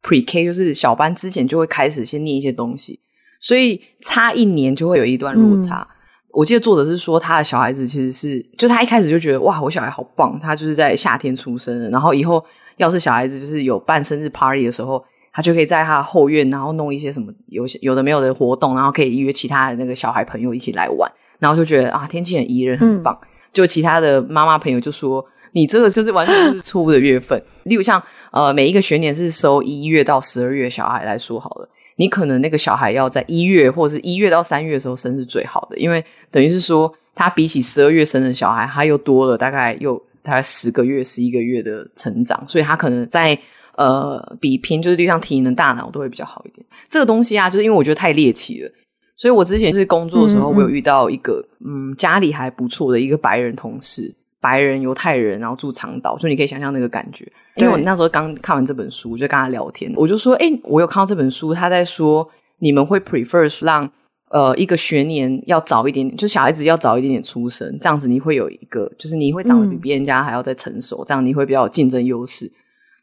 Pre-K 就是小班之前就会开始先念一些东西，所以差一年就会有一段落差。嗯、我记得作者是说他的小孩子其实是，就他一开始就觉得哇，我小孩好棒，他就是在夏天出生的，然后以后要是小孩子就是有办生日 party 的时候。他就可以在他的后院，然后弄一些什么有有的没有的活动，然后可以约其他的那个小孩朋友一起来玩，然后就觉得啊，天气很宜人，很棒。嗯、就其他的妈妈朋友就说：“你这个就是完全是错误的月份。”例如像呃，每一个学年是收一月到十二月小孩来说好了，你可能那个小孩要在一月或者是一月到三月的时候生是最好的，因为等于是说他比起十二月生的小孩，他又多了大概又大概十个月、十一个月的成长，所以他可能在。呃，比拼就是就像体能、大脑都会比较好一点。这个东西啊，就是因为我觉得太猎奇了，所以我之前就是工作的时候，我有遇到一个嗯，嗯，家里还不错的一个白人同事，白人犹太人，然后住长岛，就你可以想象那个感觉。因为我那时候刚看完这本书，我就跟他聊天，我就说，哎、欸，我有看到这本书，他在说你们会 prefer 让呃一个学年要早一点点，就小孩子要早一点点出生，这样子你会有一个，就是你会长得比别人家还要再成熟，嗯、这样你会比较有竞争优势。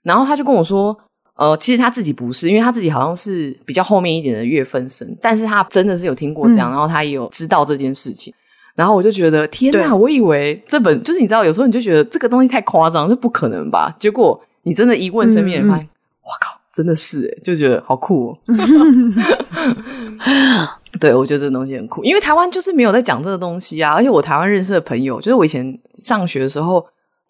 然后他就跟我说，呃，其实他自己不是，因为他自己好像是比较后面一点的月份生，但是他真的是有听过这样，嗯、然后他也有知道这件事情。然后我就觉得，天哪！我以为这本就是你知道，有时候你就觉得这个东西太夸张，这不可能吧？结果你真的一问身边人，发现，哇靠，真的是诶，就觉得好酷哦。[laughs] 对，我觉得这个东西很酷，因为台湾就是没有在讲这个东西啊。而且我台湾认识的朋友，就是我以前上学的时候。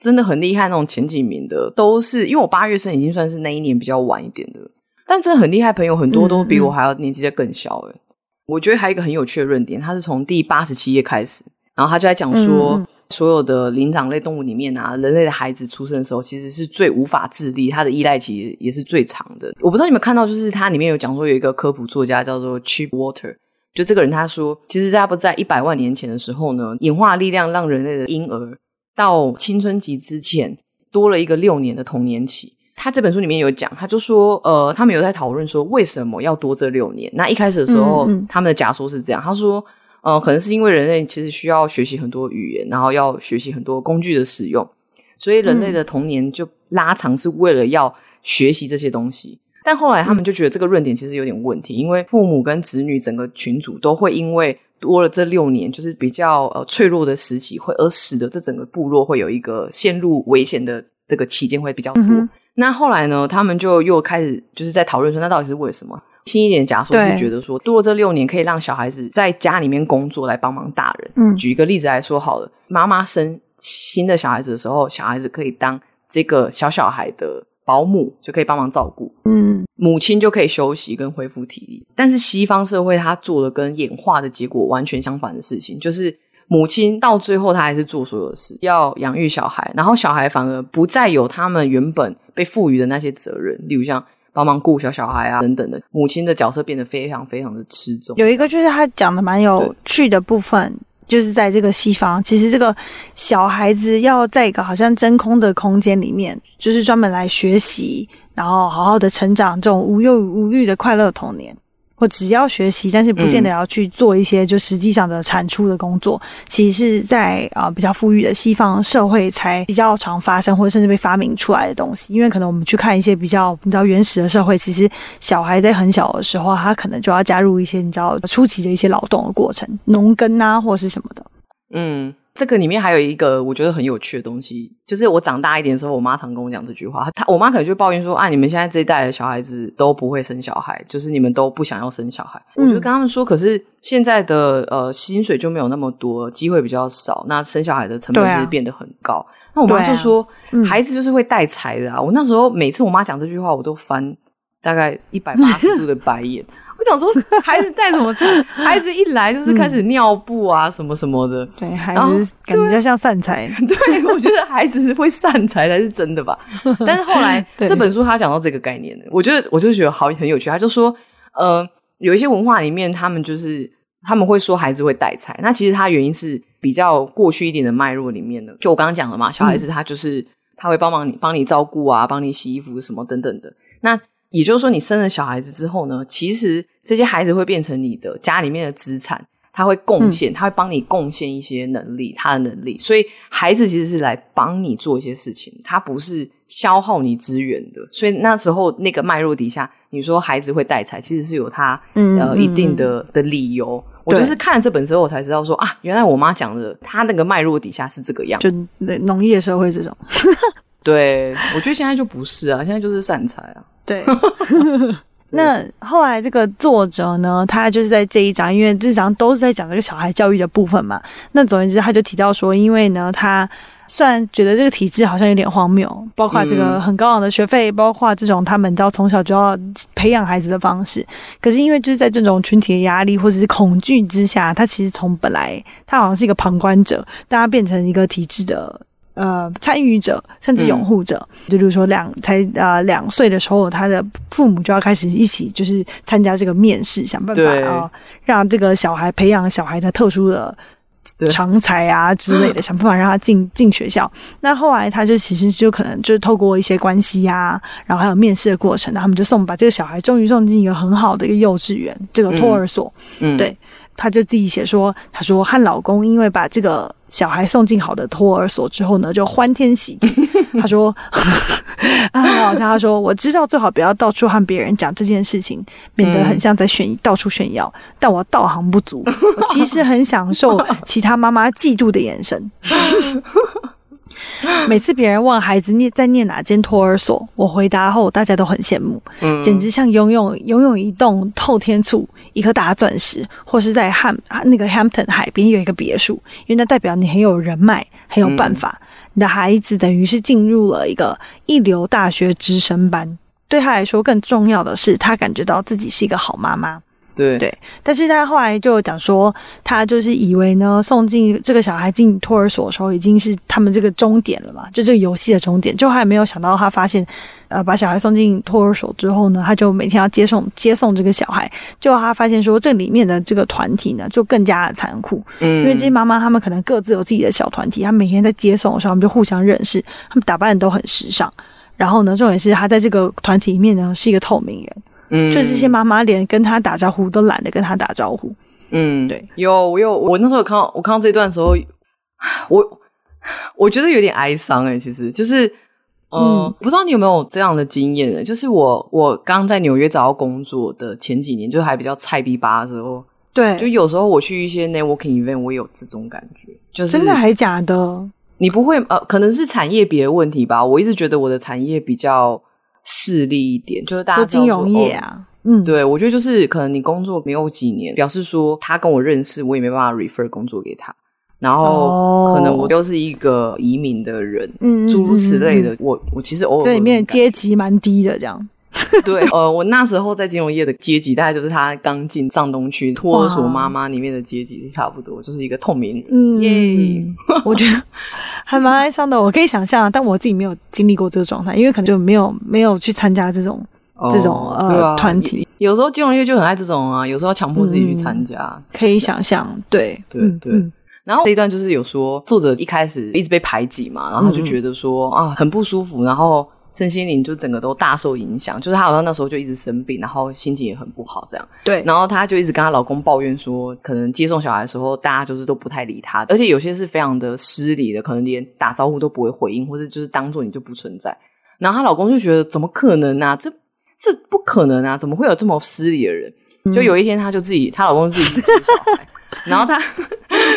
真的很厉害，那种前几名的都是，因为我八月生已经算是那一年比较晚一点的，但真的很厉害，朋友很多都比我还要年纪再更小诶、欸、嗯嗯我觉得还有一个很有趣的论点，他是从第八十七页开始，然后他就在讲说，所有的灵长类动物里面啊，人类的孩子出生的时候，其实是最无法自立，他的依赖期也是最长的。我不知道你们看到，就是他里面有讲说，有一个科普作家叫做 Cheap Walter，就这个人他说，其实在不在一百万年前的时候呢，演化力量让人类的婴儿。到青春期之前多了一个六年的童年期，他这本书里面有讲，他就说，呃，他们有在讨论说为什么要多这六年。那一开始的时候，嗯嗯他们的假说是这样，他说，呃，可能是因为人类其实需要学习很多语言，然后要学习很多工具的使用，所以人类的童年就拉长，是为了要学习这些东西。但后来他们就觉得这个论点其实有点问题，因为父母跟子女整个群组都会因为。多了这六年，就是比较呃脆弱的时期，会而使得这整个部落会有一个陷入危险的这个期间会比较多。嗯、那后来呢，他们就又开始就是在讨论说，那到底是为什么？新一点的假说是觉得说，多了这六年可以让小孩子在家里面工作来帮忙大人。嗯，举一个例子来说好了，妈妈生新的小孩子的时候，小孩子可以当这个小小孩的。保姆就可以帮忙照顾，嗯，母亲就可以休息跟恢复体力。但是西方社会他做的跟演化的结果完全相反的事情，就是母亲到最后她还是做所有的事，要养育小孩，然后小孩反而不再有他们原本被赋予的那些责任，例如像帮忙顾小小孩啊等等的，母亲的角色变得非常非常的吃重。有一个就是他讲的蛮有趣的部分。就是在这个西方，其实这个小孩子要在一个好像真空的空间里面，就是专门来学习，然后好好的成长，这种无忧无虑的快乐童年。或只要学习，但是不见得要去做一些就实际上的产出的工作。嗯、其实是在啊、呃、比较富裕的西方社会才比较常发生，或者甚至被发明出来的东西。因为可能我们去看一些比较比较原始的社会，其实小孩在很小的时候，他可能就要加入一些你知道初期的一些劳动的过程，农耕啊或是什么的。嗯，这个里面还有一个我觉得很有趣的东西，就是我长大一点的时候，我妈常跟我讲这句话。她我妈可能就抱怨说：“啊，你们现在这一代的小孩子都不会生小孩，就是你们都不想要生小孩。嗯”我就跟他们说：“可是现在的呃薪水就没有那么多，机会比较少，那生小孩的成本其实变得很高。啊”那我妈就说：“啊嗯、孩子就是会带财的啊！”我那时候每次我妈讲这句话，我都翻大概一百八十度的白眼。我想说，孩子带什么财？[laughs] 孩子一来就是开始尿布啊，什么什么的。对，孩子感觉像散财。[laughs] 对，我觉得孩子会散财才是真的吧。但是后来 [laughs] 这本书他讲到这个概念的，我觉得我就觉得好很有趣。他就说，呃，有一些文化里面，他们就是他们会说孩子会带财。那其实他原因是比较过去一点的脉络里面的。就我刚刚讲了嘛，小孩子他就是、嗯、他会帮忙你，帮你照顾啊，帮你洗衣服什么等等的。那也就是说，你生了小孩子之后呢，其实这些孩子会变成你的家里面的资产，他会贡献，他会帮你贡献一些能力，他的能力。所以孩子其实是来帮你做一些事情，他不是消耗你资源的。所以那时候那个脉络底下，你说孩子会带财，其实是有他呃一定的的理由。我就是看了这本之后，我才知道说啊，原来我妈讲的，她那个脉络底下是这个样，就农业社会这种。[laughs] 对，我觉得现在就不是啊，现在就是散财啊。[laughs] 对，那后来这个作者呢，他就是在这一章，因为这章都是在讲这个小孩教育的部分嘛。那总而言之，他就提到说，因为呢，他虽然觉得这个体制好像有点荒谬，包括这个很高昂的学费，包括这种他们要从小就要培养孩子的方式，可是因为就是在这种群体的压力或者是恐惧之下，他其实从本来他好像是一个旁观者，但他变成一个体制的。呃，参与者甚至拥护者，嗯、就比如说两才呃两岁的时候，他的父母就要开始一起就是参加这个面试，想办法啊、呃，让这个小孩培养小孩的特殊的长才啊之类的，[laughs] 想办法让他进进学校。那后来他就其实就可能就是透过一些关系啊，然后还有面试的过程，然后他们就送把这个小孩终于送进一个很好的一个幼稚园，这个托儿所，嗯，对。他就自己写说，他说和老公因为把这个小孩送进好的托儿所之后呢，就欢天喜地。[laughs] 他说，[laughs] 啊，好像他说，我知道最好不要到处和别人讲这件事情，免得很像在炫、嗯、到处炫耀。但我道行不足，我其实很享受 [laughs] 其他妈妈嫉妒的眼神。每次别人问孩子念在念哪间托儿所，我回答后，大家都很羡慕，嗯、简直像拥有拥有一栋透天厝、一颗大钻石，或是在汉那个 Hampton 海边有一个别墅，因为那代表你很有人脉，很有办法。嗯、你的孩子等于是进入了一个一流大学直升班，对他来说，更重要的是，他感觉到自己是一个好妈妈。对对，但是他后来就讲说，他就是以为呢，送进这个小孩进托儿所的时候，已经是他们这个终点了嘛，就这个游戏的终点。就还没有想到，他发现，呃，把小孩送进托儿所之后呢，他就每天要接送接送这个小孩。就他发现说，这里面的这个团体呢，就更加的残酷。嗯，因为这些妈妈她们可能各自有自己的小团体，她每天在接送的时候，他们就互相认识，他们打扮的都很时尚。然后呢，重点是他在这个团体里面呢，是一个透明人。嗯，就这些妈妈连跟他打招呼都懒得跟他打招呼。嗯，对，有我有我那时候有看到我看到这一段的时候，我我觉得有点哀伤哎、欸、其实就是，呃、嗯，不知道你有没有这样的经验呢？就是我我刚在纽约找到工作的前几年，就还比较菜逼吧的时候，对，就有时候我去一些 networking event，我有这种感觉，就是真的还假的？你不会呃，可能是产业别的问题吧？我一直觉得我的产业比较。势利一点，就是大家说金融业啊，哦、嗯，对，我觉得就是可能你工作没有几年，表示说他跟我认识，我也没办法 refer 工作给他，然后可能我又是一个移民的人，嗯，诸如此类的，我我其实偶尔这里面阶级蛮低的，这样。[laughs] 对，呃，我那时候在金融业的阶级，大概就是他刚进上东区托儿所妈妈里面的阶级是差不多，就是一个透明人。嗯，耶我觉得还蛮哀伤的。我可以想象，但我自己没有经历过这个状态，因为可能就没有没有去参加这种、哦、这种呃团、啊、体。有时候金融业就很爱这种啊，有时候强迫自己去参加、嗯。可以想象，对对对。嗯、然后这一段就是有说，作者一开始一直被排挤嘛，然后他就觉得说、嗯、啊很不舒服，然后。身心灵就整个都大受影响，就是她好像那时候就一直生病，然后心情也很不好，这样。对。然后她就一直跟她老公抱怨说，可能接送小孩的时候，大家就是都不太理她，而且有些是非常的失礼的，可能连打招呼都不会回应，或者就是当做你就不存在。然后她老公就觉得怎么可能啊？这这不可能啊？怎么会有这么失礼的人？嗯、就有一天，她就自己，她老公自己去接小孩，[laughs] 然后她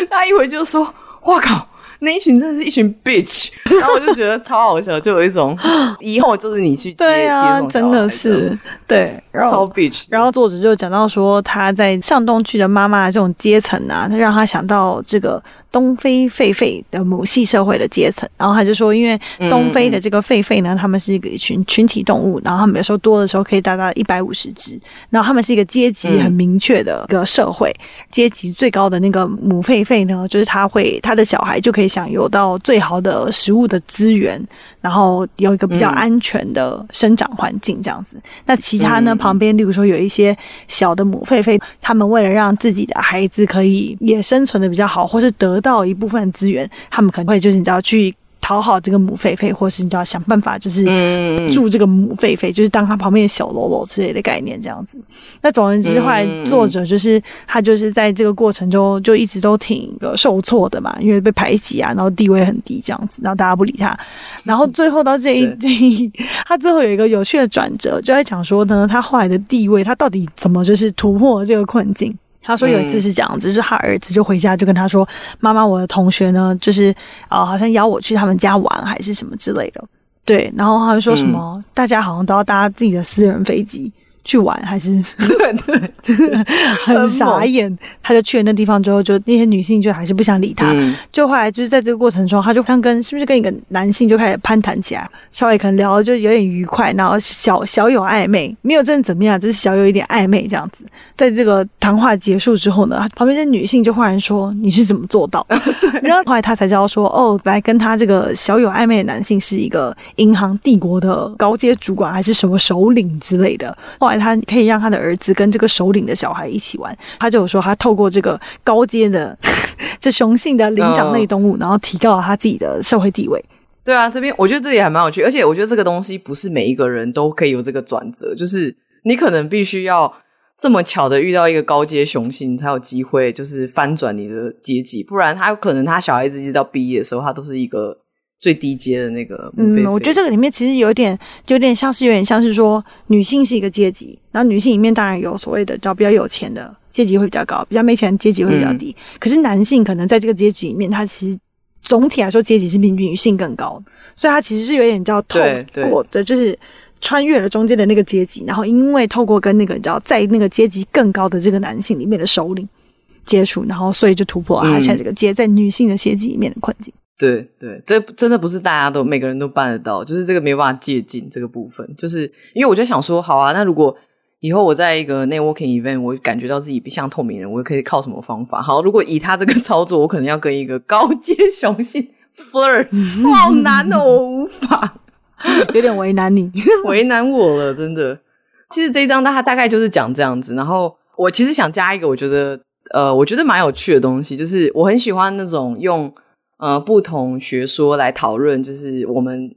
她一回就说：“哇靠！”那一群真的是一群 bitch，[laughs] 然后我就觉得超好笑，就有一种 [laughs] 以后就是你去接对啊，真的是对，然后超 bitch。然后作者就讲到说，他在上东区的妈妈这种阶层啊，他让他想到这个。东非狒狒的母系社会的阶层，然后他就说，因为东非的这个狒狒呢，他们是一个群群体动物，然后他们有时候多的时候可以达到一百五十只，然后他们是一个阶级很明确的一个社会，阶级最高的那个母狒狒呢，就是他会他的小孩就可以享有到最好的食物的资源。然后有一个比较安全的生长环境，这样子。嗯、那其他呢？旁边，例如说有一些小的母狒狒，他们为了让自己的孩子可以也生存的比较好，或是得到一部分资源，他们可能会就是你知道去。讨好这个母狒狒，或是你就要想办法，就是住这个母狒狒，就是当他旁边的小喽啰之类的概念，这样子。那总而言之，后来作者就是他就是在这个过程中就一直都挺受挫的嘛，因为被排挤啊，然后地位很低这样子，然后大家不理他。然后最后到这一这一，他最后有一个有趣的转折，就在讲说呢，他后来的地位，他到底怎么就是突破这个困境。他说有一次是这样子，就是他儿子就回家就跟他说：“妈妈，我的同学呢，就是呃，好像邀我去他们家玩，还是什么之类的。”对，然后他就说什么，大家好像都要搭自己的私人飞机。去玩还是对 [laughs] 对，[laughs] 很傻眼。他就去了那地方之后，就那些女性就还是不想理他。嗯、就后来就是在这个过程中，他就看跟是不是跟一个男性就开始攀谈起来，稍微可能聊的就有点愉快，然后小小有暧昧，没有真的怎么样，就是小有一点暧昧这样子。在这个谈话结束之后呢，旁边的女性就忽然说：“你是怎么做到？”然后后来他才知道说：“哦，来跟他这个小有暧昧的男性是一个银行帝国的高阶主管，还是什么首领之类的。”后来。他可以让他的儿子跟这个首领的小孩一起玩。他就有说，他透过这个高阶的 [laughs] 这雄性的灵长类动物，然后提高了他自己的社会地位。对啊，这边我觉得这里还蛮有趣，而且我觉得这个东西不是每一个人都可以有这个转折，就是你可能必须要这么巧的遇到一个高阶雄性，才有机会就是翻转你的阶级，不然他有可能他小孩子一直到毕业的时候，他都是一个。最低阶的那个嗯，我觉得这个里面其实有点，有点像是有点像是说，女性是一个阶级，然后女性里面当然有所谓的叫比较有钱的阶级会比较高，比较没钱的阶级会比较低。嗯、可是男性可能在这个阶级里面，他其实总体来说阶级是比女性更高，所以他其实是有点叫透过的，就是穿越了中间的那个阶级，然后因为透过跟那个叫在那个阶级更高的这个男性里面的首领接触，然后所以就突破了他现在这个阶在女性的阶级里面的困境。对对，这真的不是大家都每个人都办得到，就是这个没办法借鉴这个部分。就是因为我就想说，好啊，那如果以后我在一个 networking event，我感觉到自己不像透明人，我可以靠什么方法？好，如果以他这个 [laughs] 操作，我可能要跟一个高阶雄性 flirt，[laughs] 好难哦，我无法，[laughs] 有点为难你，为难我了，真的。其实这一章他大概就是讲这样子，然后我其实想加一个，我觉得呃，我觉得蛮有趣的东西，就是我很喜欢那种用。呃，不同学说来讨论，就是我们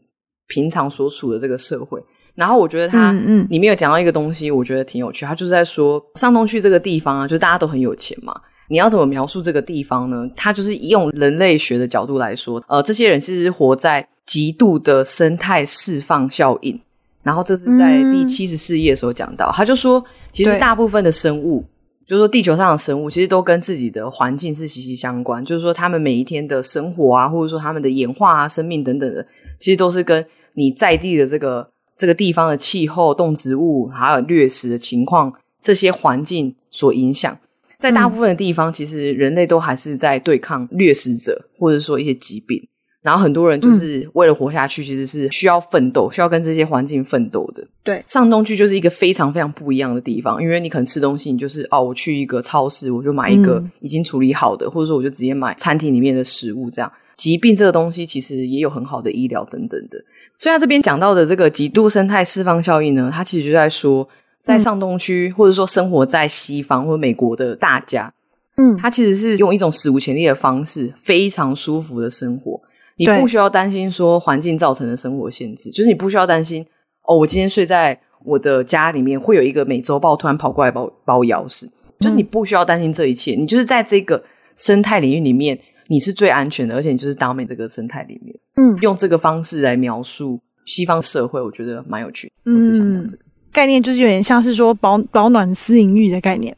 平常所处的这个社会。然后我觉得他，嗯嗯，里面有讲到一个东西，我觉得挺有趣。他就是在说，上东区这个地方啊，就大家都很有钱嘛。你要怎么描述这个地方呢？他就是用人类学的角度来说，呃，这些人其实是活在极度的生态释放效应。然后这是在第七十四页所讲到，他就说，其实大部分的生物。就是说，地球上的生物其实都跟自己的环境是息息相关。就是说，他们每一天的生活啊，或者说他们的演化啊、生命等等的，其实都是跟你在地的这个这个地方的气候、动植物还有掠食的情况这些环境所影响。在大部分的地方，其实人类都还是在对抗掠食者，或者说一些疾病。然后很多人就是为了活下去，其实是需要奋斗，需要跟这些环境奋斗的。对，上东区就是一个非常非常不一样的地方，因为你可能吃东西，你就是哦，我去一个超市，我就买一个已经处理好的，嗯、或者说我就直接买餐厅里面的食物。这样，疾病这个东西其实也有很好的医疗等等的。所以他这边讲到的这个极度生态释放效应呢，他其实就在说，在上东区、嗯、或者说生活在西方或美国的大家，嗯，他其实是用一种史无前例的方式，非常舒服的生活。你不需要担心说环境造成的生活限制，就是你不需要担心哦，我今天睡在我的家里面会有一个美洲豹突然跑过来把我把我咬死，就是你不需要担心这一切，你就是在这个生态领域里面你是最安全的，而且你就是 dominate 这个生态里面。嗯，用这个方式来描述西方社会，我觉得蛮有趣。我只想讲这个、嗯、概念，就是有点像是说保保暖私隐欲的概念。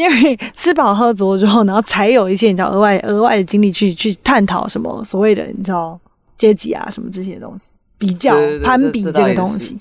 [laughs] 因为吃饱喝足之后，然后才有一些你知道额外额外的精力去去探讨什么所谓的你知道阶级啊什么这些东西，比较攀比这个东西，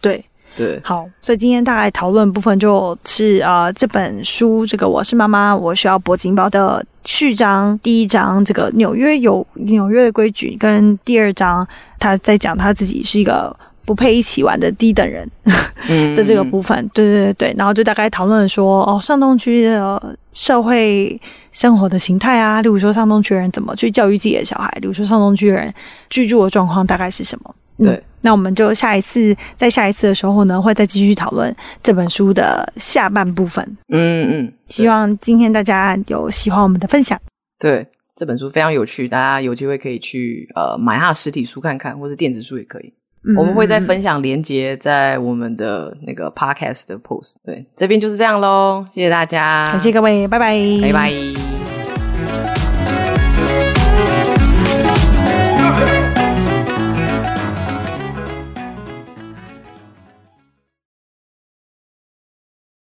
对。对，好，所以今天大概讨论部分就是啊、呃，这本书这个我是妈妈，我需要铂金包的序章，第一章这个纽约有纽约的规矩，跟第二章他在讲他自己是一个不配一起玩的低等人 [laughs] 的这个部分，嗯、对对对对，然后就大概讨论说哦，上东区的社会生活的形态啊，例如说上东区的人怎么去教育自己的小孩，例如说上东区的人居住的状况大概是什么。对、嗯，那我们就下一次，在下一次的时候呢，会再继续讨论这本书的下半部分。嗯嗯，希望今天大家有喜欢我们的分享。对，这本书非常有趣，大家有机会可以去呃买它的实体书看看，或是电子书也可以。嗯、我们会再分享连接在我们的那个 podcast 的 post。对，这边就是这样喽，谢谢大家，感谢各位，拜拜，拜拜。